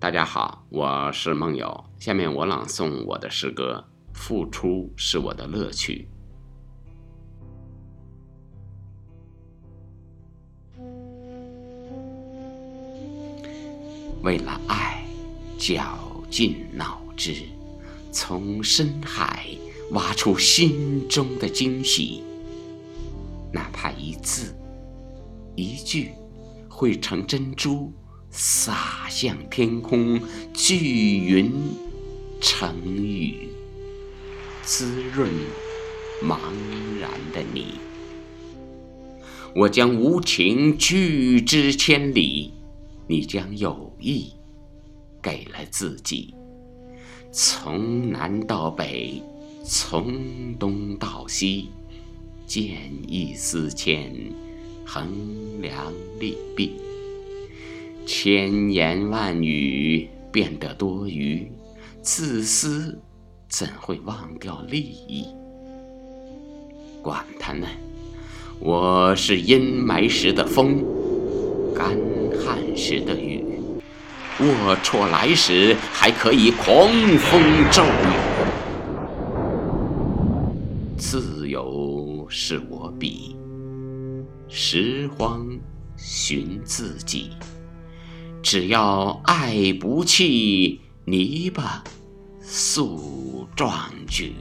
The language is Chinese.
大家好，我是梦友。下面我朗诵我的诗歌《付出是我的乐趣》。为了爱，绞尽脑汁，从深海挖出心中的惊喜。哪怕一字、一句，汇成珍珠。洒向天空，聚云成雨，滋润茫然的你。我将无情拒之千里，你将有意给了自己。从南到北，从东到西，见异思迁，衡量利弊。千言万语变得多余，自私怎会忘掉利益？管他呢！我是阴霾时的风，干旱时的雨，龌龊来时还可以狂风骤雨。自由是我笔，拾荒寻自己。只要爱不弃，泥巴塑壮举。